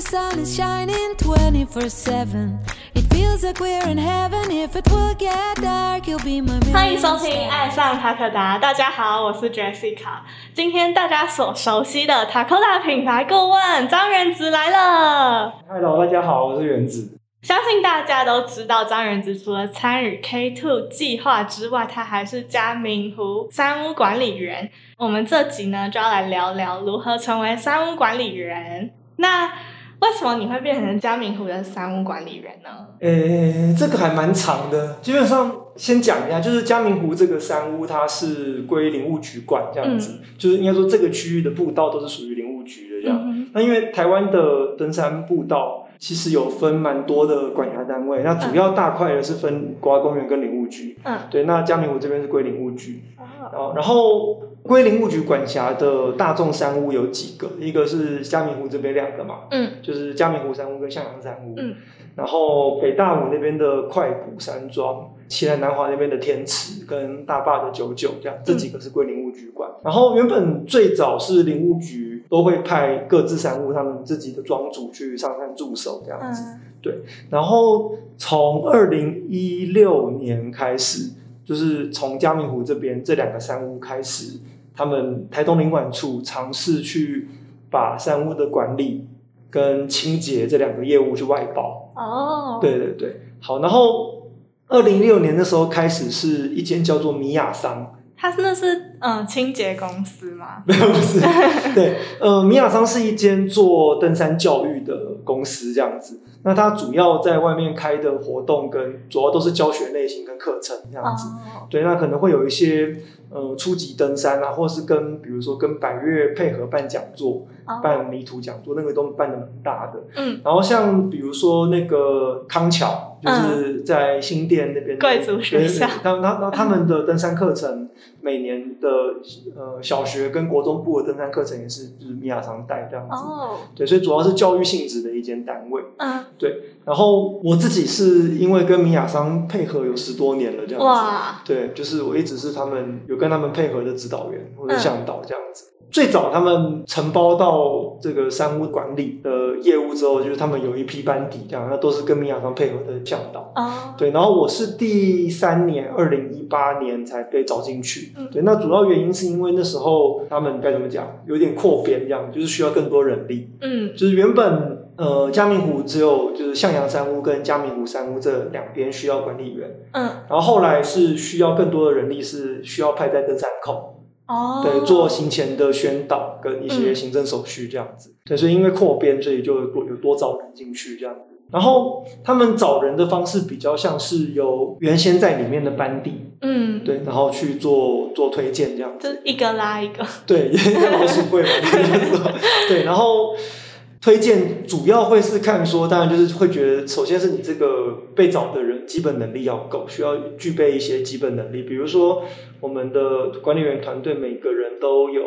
the sun is shining 24 7. It feels like we're in heaven. If it will get dark, you'll be my 欢迎收听爱上塔可达》，大家好，我是 Jessica。今天大家所熟悉的塔可达品牌顾问张元子来了。Hello，大家好，我是元子。相信大家都知道，张元子除了参与 K Two 计划之外，他还是嘉明湖山屋管理员。我们这集呢，就要来聊聊如何成为山屋管理员。那为什么你会变成嘉明湖的山屋管理员呢？诶、这个还蛮长的。基本上先讲一下，就是嘉明湖这个山屋，它是归林务局管这样子，就是应该说这个区域的步道都是属于林务局的这样。嗯那因为台湾的登山步道其实有分蛮多的管辖单位，那主要大块的是分国家公园跟林务局。嗯，对，那嘉明湖这边是归林务局。哦然后，然后归林务局管辖的大众山屋有几个？一个是嘉明湖这边两个嘛，嗯就是嘉明湖山屋跟向阳山屋。嗯。然后北大武那边的快谷山庄，西南南华那边的天池跟大坝的九九，这样这几个是归林务局管。然后原本最早是林务局都会派各自山屋他们自己的庄主去上山驻守这样子。嗯然后从二零一六年开始，就是从嘉明湖这边这两个山屋开始，他们台东领管处尝试去把山屋的管理跟清洁这两个业务去外包。哦，对对对，好，然后二零一六年的时候开始是一间叫做米亚桑，他那是嗯清洁公司吗？没有不是，对，呃，米亚桑是一间做登山教育的公司这样子。那它主要在外面开的活动跟主要都是教学类型跟课程这样子。哦，对，那可能会有一些呃初级登山啊，或是跟比如说跟百越配合办讲座、哦办迷途讲座，那个都办的蛮大的。嗯，然后像比如说那个康桥，就是在新店那边贵族学校他他他他们的登山课程，每年的呃小学跟国中部的登山课程也是就是米亚桑带这样子。哦，对，所以主要是教育性质的一间单位。嗯，对然后我自己是因为跟米亚桑配合有十多年了这样子。哇，对，就是我一直是他们有跟他们配合的指导员或者嗯向导这样子。最早他们承包到这个山屋管理的业务之后，就是他们有一批班底这样，那都是跟米亚桑配合的向导。哦，对，然后我是第三年，二零一八年才被招进去。嗯对，那主要原因是因为那时候他们该怎么讲，有点扩编这样，就是需要更多人力。嗯就是原本呃嘉明湖只有就是向阳山屋跟嘉明湖山屋这两边需要管理员，嗯，然后后来是需要更多的人力，是需要派在登山口，哦，对，做行前的宣导跟一些嗯。行政手续这样子。对，所以因为扩编，所以就多有多找人进去这样子。然后他们找人的方式比较像是由原先在里面的班底，嗯，对，然后去做做推荐这样子。就一个拉一个，对，也老鼠会嘛，对，然后推荐主要会是看说，当然就是会觉得，首先是你这个被找的人基本能力要够，需要具备一些基本能力，比如说我们的管理员团队每个人都有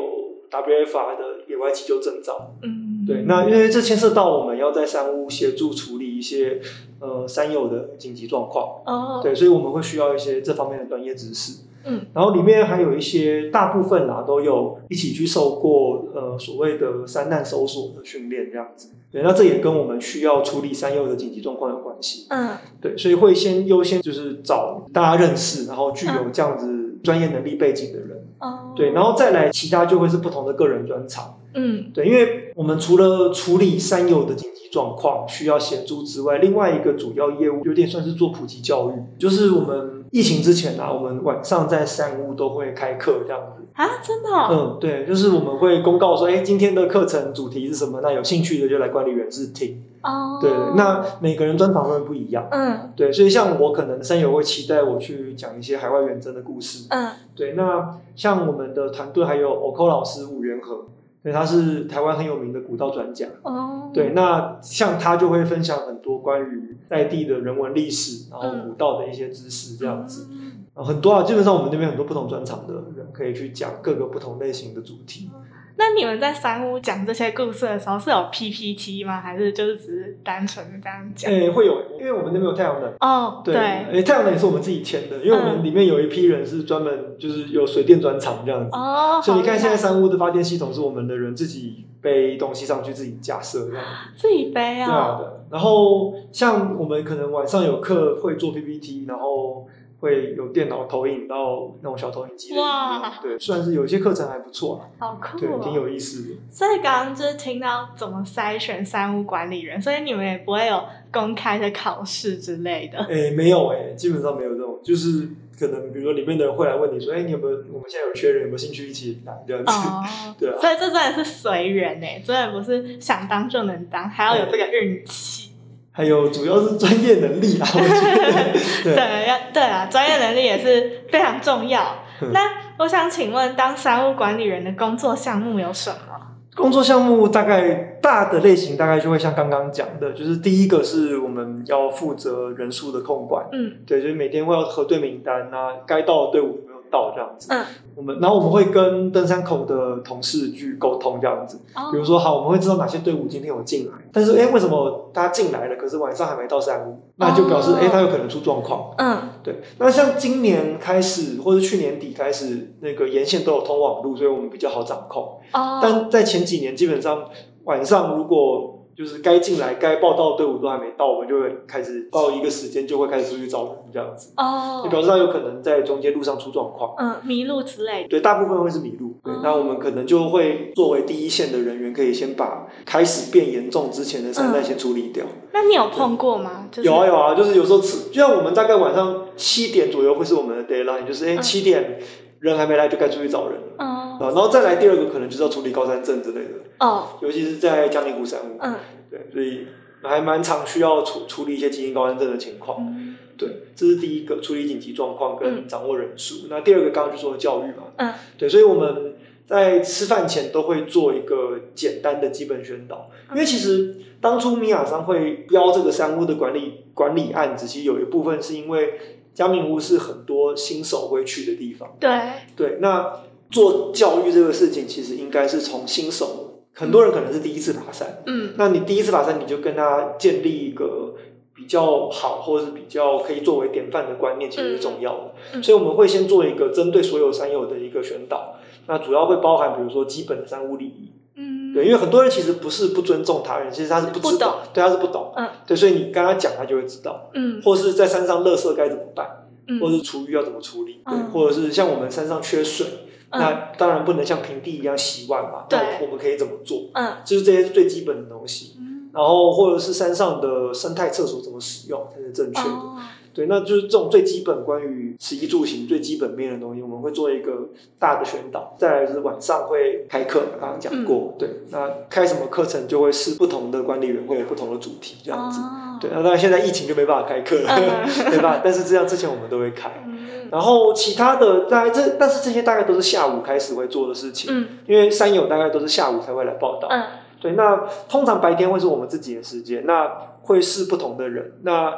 WFR 的野外急救证照，嗯，对，那因为这牵涉到我们要在山屋协助处理一些呃山友的紧急状况，哦，对，所以我们会需要一些这方面的专业知识。嗯，然后里面还有一些大部分啦都有一起去受过呃所谓的山难搜索的训练这样子。对，那这也跟我们需要处理山友的紧急状况有关系。嗯对，所以会先优先就是找大家认识，然后具有这样子专业能力背景的人。哦，对，然后再来其他就会是不同的个人专长。嗯对，因为我们除了处理山友的紧急状况需要协助之外，另外一个主要业务有点算是做普及教育，就是我们疫情之前啊，我们晚上在山屋都会开课这样子。啊，真的哦，嗯，对，就是我们会公告说，哎，今天的课程主题是什么？那有兴趣的就来管理员室听。哦，对，那每个人专访会不一样。嗯对，所以像我可能山友会期待我去讲一些海外远征的故事。嗯对，那像我们的团队还有 OCO 老师武元和，对，他是台湾很有名的古道专家。哦，对，那像他就会分享很多关于在地的人文历史，然后古道的一些知识这样子，嗯很多啊，基本上我们那边很多不同专场的人可以去讲各个不同类型的主题。那你们在三屋讲这些故事的时候是有 PPT 吗？还是就是只是单纯的这样讲。诶、会有，因为我们那边有太阳能。哦，对，对，诶、太阳能也是我们自己签的，因为我们嗯里面有一批人是专门就是有水电专长这样子。哦，所以你看，现在三屋的发电系统是我们的人自己背东西上去，自己架设这样子。自己背对啊啊，的。然后像我们可能晚上有课会做 PPT，然后会有电脑投影到那种小投影机哇片。对，算是有一些课程还不错啊，好酷对，挺哦。有意思的。所以刚刚就是听到怎么筛选山屋管理员，所以你们也不会有公开的考试之类的。诶，没有诶，基本上没有这种，就是可能比如说里面的人会来问你说，哎，你有没有我们现在有缺人，有没有兴趣一起来这样子？哦，对啊所以这真的是随缘呢，真的不是想当就能当，还要有这个运气。还有主要是专业能力啊，我觉得。对，要对啊，专业能力也是非常重要。嗯那我想请问，当商务管理员的工作项目有什么？工作项目大概大的类型大概就会像刚刚讲的，就是第一个是我们要负责人数的控管，嗯对，就是每天会要核对名单啊，该到的队伍到这样子。嗯，我们然后我们会跟登山口的同事去沟通这样子，哦比如说好，我们会知道哪些队伍今天有进来，但是哎，为什么他进来了，可是晚上还没到山屋？那就表示哦哎，他有可能出状况。嗯对，那像今年开始或者去年底开始，那个沿线都有通网路，所以我们比较好掌控。哦，但在前几年，基本上晚上如果就是该进来、该报道的队伍都还没到，我们就会开始报一个时间，就会开始出去找人这样子，哦你，表示他有可能在中间路上出状况。嗯，迷路之类的。对，大部分会是迷路。对哦，那我们可能就会作为第一线的人员，可以先把开始变严重之前的山难先处理掉。那你有碰过吗？就是有啊有啊，就是有时候吃，就像我们大概晚上七点左右会是我们的 deadline，就是哎嗯七点人还没来就该出去找人了。哦啊，然后再来第二个可能就是要处理高山症之类的，哦尤其是在嘉明湖山屋。嗯对，所以还蛮常需要处处理一些急性高山症的情况。嗯对，这是第一个处理紧急状况跟嗯掌握人数。那第二个刚刚就说了教育嘛，嗯对，所以我们在吃饭前都会做一个简单的基本宣导，因为其实当初米亚商会标这个三屋的管理管理案子，其实有一部分是因为嘉明屋是很多新手会去的地方。对。对，那做教育这个事情，其实应该是从新手，很多人可能是第一次爬山，嗯。那你第一次爬山，你就跟他建立一个比较好，或者是比较可以作为典范的观念，其实是重要的。嗯嗯所以我们会先做一个针对所有山友的一个宣导，那主要会包含比如说基本的山屋礼仪，嗯对，因为很多人其实不是不尊重他人，其实他是不知道，对，他是不懂，嗯对，所以你跟他讲，他就会知道，嗯或是在山上垃圾该怎么办，嗯或者是厨余要怎么处理，对，嗯或者是像我们山上缺水。嗯那当然不能像平地一样洗碗嘛，对那我们可以怎么做？嗯就是这些是最基本的东西。嗯然后或者是山上的生态厕所怎么使用才是正确的。哦对，那就是这种最基本关于食衣住行最基本面的东西，我们会做一个大的宣导。再来就是晚上会开课，刚刚讲过，对，那开什么课程就会是不同的管理员会有不同的主题这样子。哦对，那当然现在疫情就没办法开课了，嗯对吧？但是这样之前我们都会开。嗯然后其他的大概这，但是这些大概都是下午开始会做的事情，嗯因为山友大概都是下午才会来报道。嗯对，那通常白天会是我们自己的时间，那会是不同的人。那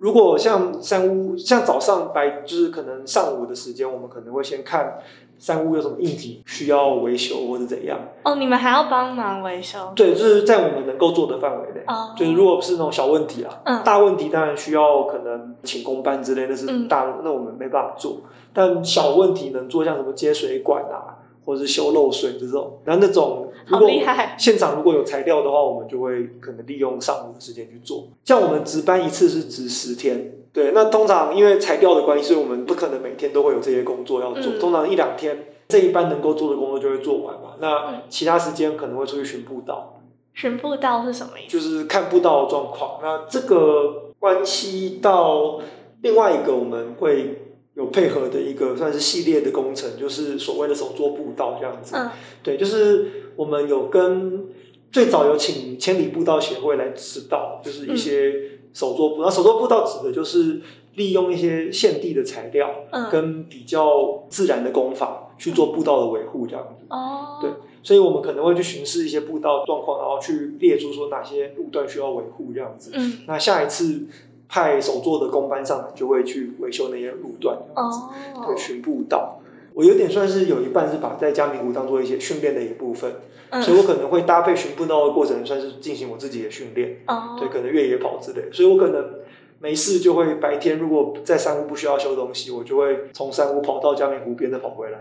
如果像三屋，像早上白，就是可能上午的时间，我们可能会先看三屋有什么硬体需要维修或者怎样。哦，你们还要帮忙维修对，就是在我们能够做的范围内。哦，就是如果是那种小问题啊，嗯大问题当然需要可能请工班之类，那是嗯大，那我们没办法做。但小问题能做，像什么接水管啊，或者是修漏水这种，然后那种如好果现场如果有材料的话，我们就会可能利用上午的时间去做。像我们值班一次是值十天，对，那通常因为材料的关系，所以我们不可能每天都会有这些工作要做，嗯通常一两天这一班能够做的工作就会做完嘛。嗯那其他时间可能会出去巡步道。巡步道是什么意思？就是看步道的状况。那这个关系到另外一个我们会有配合的一个算是系列的工程，就是所谓的手作步道这样子。嗯对，就是我们有跟最早有请千里步道协会来指导，就是一些手作步。那手作步道指的就是利用一些现地的材料嗯跟比较自然的工法去做步道的维护这样子。哦，对所以我们可能会去巡视一些步道状况，然后去列出说哪些路段需要维护这样子。嗯那下一次派手作的工班上来，就会去维修那些路段这样子。哦。对，巡步道。我有点算是有一半是把在嘉明湖当做一些训练的一部分，嗯。所以我可能会搭配巡步道的过程，算是进行我自己的训练，哦，对，可能越野跑之类，所以我可能没事就会白天如果在山屋不需要修东西，我就会从山屋跑到嘉明湖边再跑回来。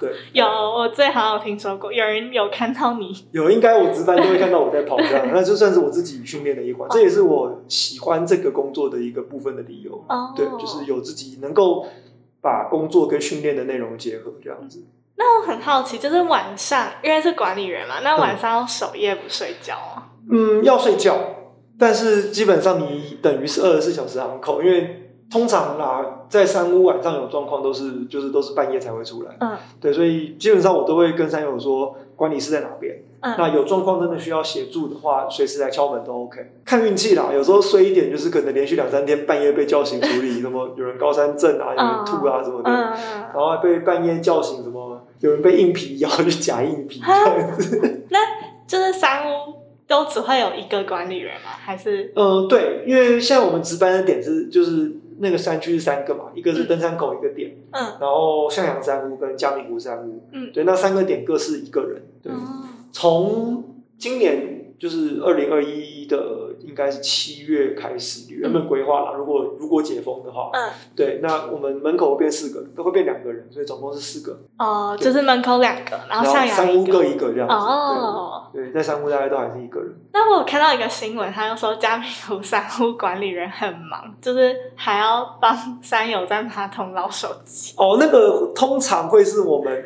对，有我最好有听说过，有人有看到你，有应该我值班都会看到我在跑这样，那就算是我自己训练的一环，这也是我喜欢这个工作的一个部分的理由。哦对，就是有自己能够把工作跟训练的内容结合这样子。那我很好奇，就是晚上，因为是管理员嘛，那晚上要守夜不睡觉啊？嗯，要睡觉，但是基本上你等于是二十四小时航空，因为通常啦，在山屋晚上有状况都是就是都是半夜才会出来。嗯对，所以基本上我都会跟山友说管理室在哪边。嗯，那有状况真的需要协助的话，随时来敲门都 OK。看运气啦，有时候衰一点，就是可能连续两三天半夜被叫醒处理，什么有人高山症啊，有人吐啊什么的，嗯然后被半夜叫醒，什么有人被硬皮咬就假硬皮这样子。那就是三屋都只会有一个管理员吗？还是？呃，对，因为现在我们值班的点是就是那个山区是三个嘛，一个是登山口一个点，嗯。然后向阳山屋跟嘉明湖山屋，嗯。对，那三个点各是一个人，对。哦。从今年就是二零二一的，应该是七月开始，原本规划啦，如果如果解封的话，嗯对，那我们门口会变四个，都会变两个人，所以总共是四个，哦，就是门口两个，然后上阳山屋各一个。这样子，哦，对，对，在三屋大概都还是一个人，那我有看到一个新闻，他就说嘉明湖三屋管理人很忙，就是还要帮三友在马桶捞手机。哦，那个通常会是我们。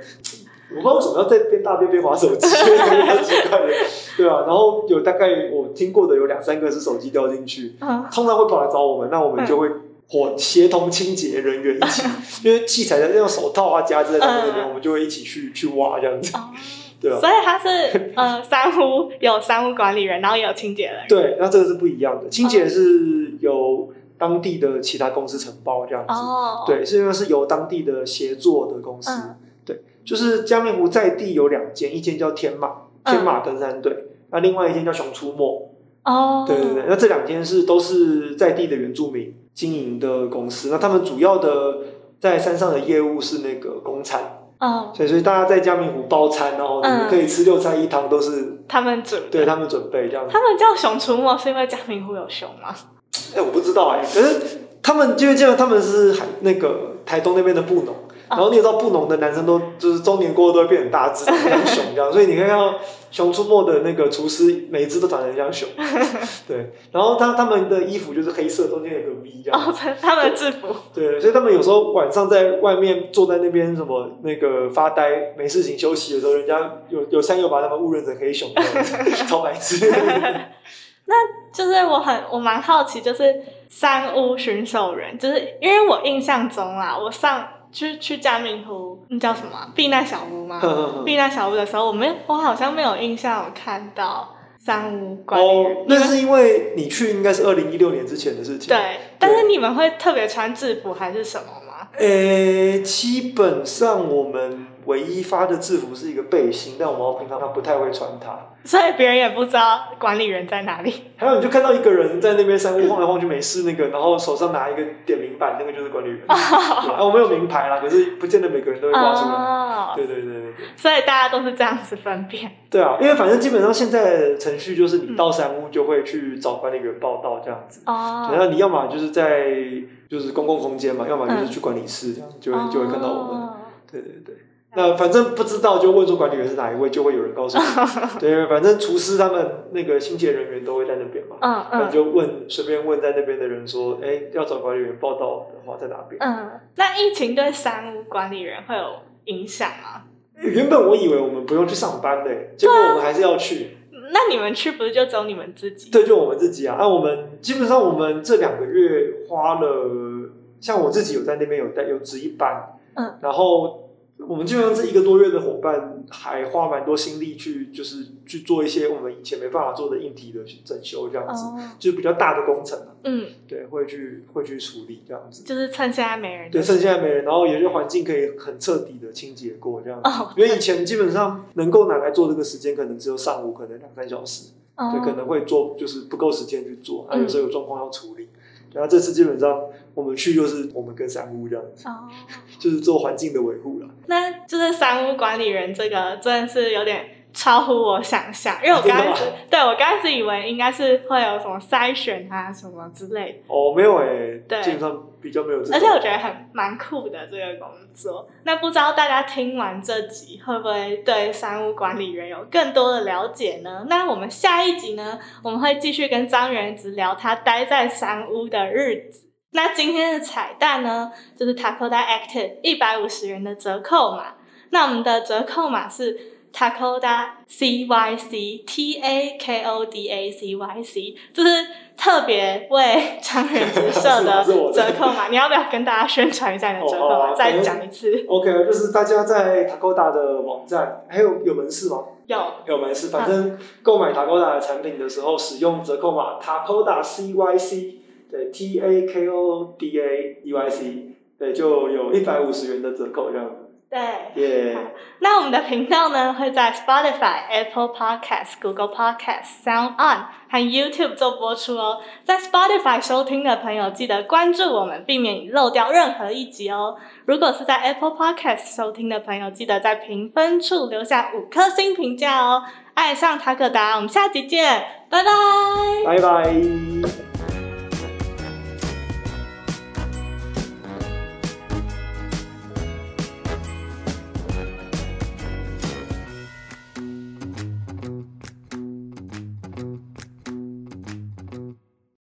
我不知道为什么要在边大便边划手机，很奇怪的，对啊。然后有大概我听过的有两三个是手机掉进去，嗯通常会跑来找我们，那我们就会伙协同清洁人员一起，因为器材的那种手套啊夹子在那边，嗯我们就会一起去去挖这样子，哦，对啊所。以他是呃三屋有三屋管理人，然后也有清洁人。对，那这个是不一样的，清洁是由当地的其他公司承包这样子，哦，，对，是因为是由当地的协作的公司，就是嘉明湖在地有两间，一间叫天马天马登山队，那另外一间叫熊出没，哦，对对对，那这两间是都是在地的原住民经营的公司，那他们主要的在山上的业务是那个公餐，哦，所以所以大家在嘉明湖包餐，然后你们嗯。可以吃六菜一汤，都是他们准对他们准备这样子。他。们叫熊出没是因为嘉明湖有熊吗？哎、我不知道哎、可是他们因为这样，他们是海那个台东那边的布农。然后你也知道，布农的男生都就是中年过后都会变很大只，像熊这样，所以你可以看到《熊出没》的那个厨师，每一只都长得很像熊。对，然后他他们的衣服就是黑色，中间有个 V 这样。哦，他们的制服。对，所以他们有时候晚上在外面坐在那边什么那个发呆没事情休息的时候，人家有有三友把他们误认成黑熊 超白痴。那就是我很我蛮好奇，就是山屋巡守人，就是因为我印象中啊，我上去去嘉明湖，那叫什么啊避难小屋吗？避难小屋的时候，我没，我好像没有印象有看到三屋管理员。哦，那是因为你去应该是二零一六年之前的事情。对，但是你们会特别穿制服还是什么吗？诶，基本上我们唯一发的制服是一个背心，但我们平常他不太会穿它。所以别人也不知道管理员在哪里。还有，你就看到一个人在那边山屋晃来晃去没事，那个，然后手上拿一个点名板，那个就是管理员。啊，我们有名牌啦，可是不见得每个人都会挂出来。哦，对对对。所以大家都是这样子分辨。对啊，因为反正基本上现在的程序就是你到山屋就会去找管理员报道这样子。哦，然后你要么就是在就是公共空间嘛，要么就是去管理室这样，就会就会看到我们。哦对对对，那反正不知道就问说管理员是哪一位，就会有人告诉你。对，反正厨师他们那个清洁人员都会在那边嘛，嗯嗯就问随便问在那边的人说，哎，要找管理员报道的话在哪边？嗯，那疫情对三屋管理员会有影响吗？原本我以为我们不用去上班嘞，结果我们还是要去。那你们去不是就只有你们自己？对，就我们自己啊，那、我们基本上我们这两个月花了，像我自己有在那边有带有值一班，嗯，然后我们基本上这一个多月的伙伴还花蛮多心力去，就是去做一些我们以前没办法做的硬体的整修，这样子，哦，就是比较大的工程啊，嗯，对，会去会去处理这样子。就是趁现在没人的对，趁现在没人，然后有些环境可以很彻底的清洁过这样子。哦因为以前基本上能够拿来做这个时间，可能只有上午，可能两三小时。对，可哦，能会做就是不够时间去做，啊，嗯有时候有状况要处理。然后这次基本上我们去就是我们跟山屋这样，哦，就是做环境的维护了。那就是山屋管理员这个真的是有点超乎我想象，因为我刚开始对我刚开始以为应该是会有什么筛选啊什么之类的。哦，没有哎、对基本上比较没有。而且我觉得很蛮酷的这个工作。那不知道大家听完这集会不会对山屋管理员有更多的了解呢？那我们下一集呢，我们会继续跟张元直聊他待在山屋的日子。那今天的彩蛋呢，就是 Takoda Active 一百五十元的折扣码。那我们的折扣码是 Takoda CYC T A K O D A C Y C，就是特别为张元直设的 折扣码。你要不要跟大家宣传一下你的折扣码？哦啊再讲一次。OK，就是大家在 Takoda 的网站，还有有门市吗？有有门市，反正购买 Takoda 的产品的时候，使用折扣码 Takoda CYC，对，T A K O D A E Y C，对，就有一百五十元的折扣这样子。对。耶、那我们的频道呢，会在 Spotify、Apple Podcast、Google Podcast、Sound On 和 YouTube 做播出哦。在 Spotify 收听的朋友，记得关注我们，避免漏掉任何一集哦。如果是在 Apple Podcast 收听的朋友，记得在评分处留下五颗星评价哦。爱上塔可达，我们下集见，拜拜。拜拜。